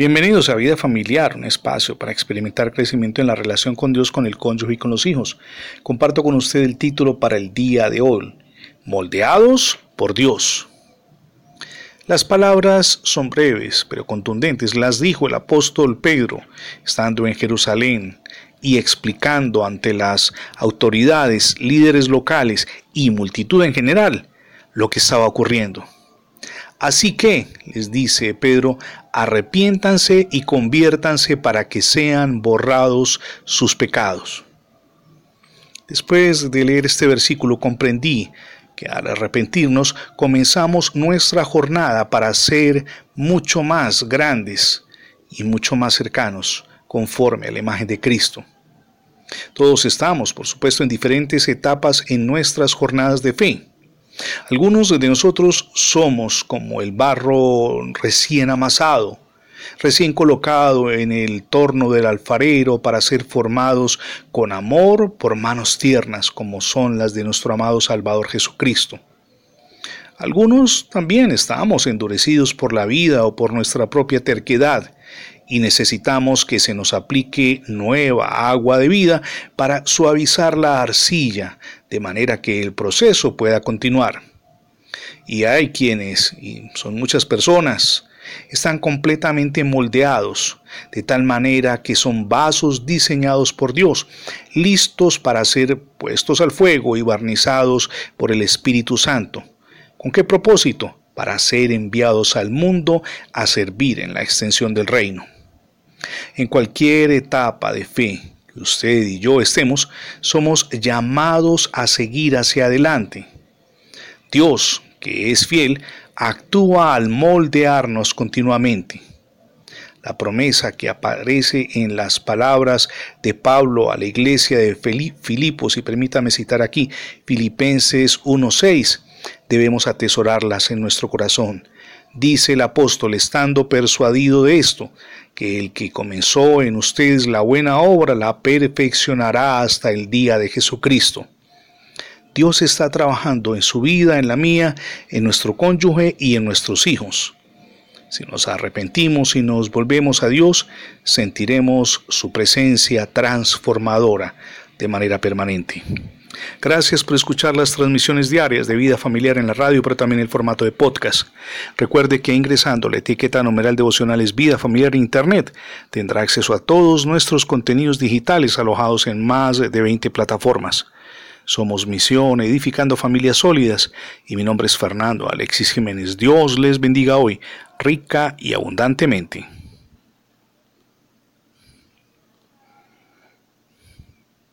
Bienvenidos a Vida Familiar, un espacio para experimentar crecimiento en la relación con Dios, con el cónyuge y con los hijos. Comparto con usted el título para el día de hoy, Moldeados por Dios. Las palabras son breves, pero contundentes. Las dijo el apóstol Pedro, estando en Jerusalén y explicando ante las autoridades, líderes locales y multitud en general lo que estaba ocurriendo. Así que, les dice Pedro, arrepiéntanse y conviértanse para que sean borrados sus pecados. Después de leer este versículo comprendí que al arrepentirnos comenzamos nuestra jornada para ser mucho más grandes y mucho más cercanos conforme a la imagen de Cristo. Todos estamos, por supuesto, en diferentes etapas en nuestras jornadas de fe. Algunos de nosotros somos como el barro recién amasado, recién colocado en el torno del alfarero para ser formados con amor por manos tiernas como son las de nuestro amado Salvador Jesucristo. Algunos también estamos endurecidos por la vida o por nuestra propia terquedad y necesitamos que se nos aplique nueva agua de vida para suavizar la arcilla, de manera que el proceso pueda continuar. Y hay quienes, y son muchas personas, están completamente moldeados, de tal manera que son vasos diseñados por Dios, listos para ser puestos al fuego y barnizados por el Espíritu Santo. ¿Con qué propósito? Para ser enviados al mundo a servir en la extensión del reino. En cualquier etapa de fe que usted y yo estemos, somos llamados a seguir hacia adelante. Dios, que es fiel, actúa al moldearnos continuamente. La promesa que aparece en las palabras de Pablo a la iglesia de Filipos, y permítame citar aquí Filipenses 1.6, debemos atesorarlas en nuestro corazón. Dice el apóstol, estando persuadido de esto, que el que comenzó en ustedes la buena obra la perfeccionará hasta el día de Jesucristo. Dios está trabajando en su vida, en la mía, en nuestro cónyuge y en nuestros hijos. Si nos arrepentimos y nos volvemos a Dios, sentiremos su presencia transformadora de manera permanente. Gracias por escuchar las transmisiones diarias de vida familiar en la radio, pero también en el formato de podcast. Recuerde que ingresando la etiqueta numeral devocionales Vida Familiar Internet tendrá acceso a todos nuestros contenidos digitales alojados en más de 20 plataformas. Somos Misión Edificando Familias Sólidas y mi nombre es Fernando Alexis Jiménez. Dios les bendiga hoy, rica y abundantemente.